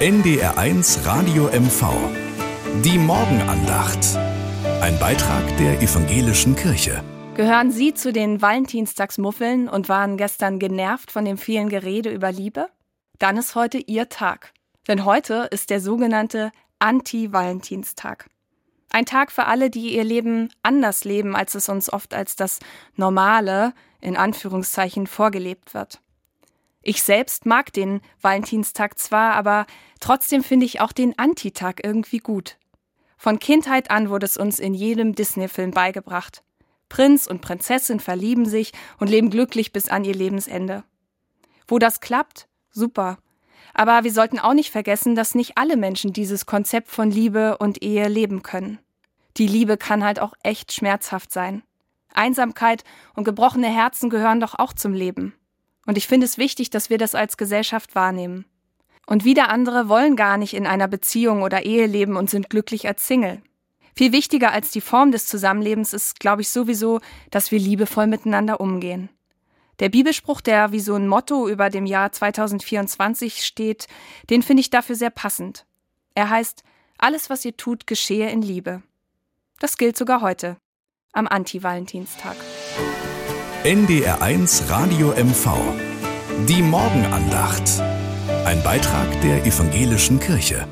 NDR1 Radio MV. Die Morgenandacht. Ein Beitrag der evangelischen Kirche. Gehören Sie zu den Valentinstagsmuffeln und waren gestern genervt von dem vielen Gerede über Liebe? Dann ist heute Ihr Tag. Denn heute ist der sogenannte Anti-Valentinstag. Ein Tag für alle, die ihr Leben anders leben, als es uns oft als das Normale, in Anführungszeichen, vorgelebt wird. Ich selbst mag den Valentinstag zwar, aber trotzdem finde ich auch den Antitag irgendwie gut. Von Kindheit an wurde es uns in jedem Disney-Film beigebracht. Prinz und Prinzessin verlieben sich und leben glücklich bis an ihr Lebensende. Wo das klappt, super. Aber wir sollten auch nicht vergessen, dass nicht alle Menschen dieses Konzept von Liebe und Ehe leben können. Die Liebe kann halt auch echt schmerzhaft sein. Einsamkeit und gebrochene Herzen gehören doch auch zum Leben. Und ich finde es wichtig, dass wir das als Gesellschaft wahrnehmen. Und wieder andere wollen gar nicht in einer Beziehung oder Ehe leben und sind glücklich als Single. Viel wichtiger als die Form des Zusammenlebens ist, glaube ich, sowieso, dass wir liebevoll miteinander umgehen. Der Bibelspruch, der wie so ein Motto über dem Jahr 2024 steht, den finde ich dafür sehr passend. Er heißt, alles, was ihr tut, geschehe in Liebe. Das gilt sogar heute, am Anti-Valentinstag. NDR1 Radio MV. Die Morgenandacht. Ein Beitrag der evangelischen Kirche.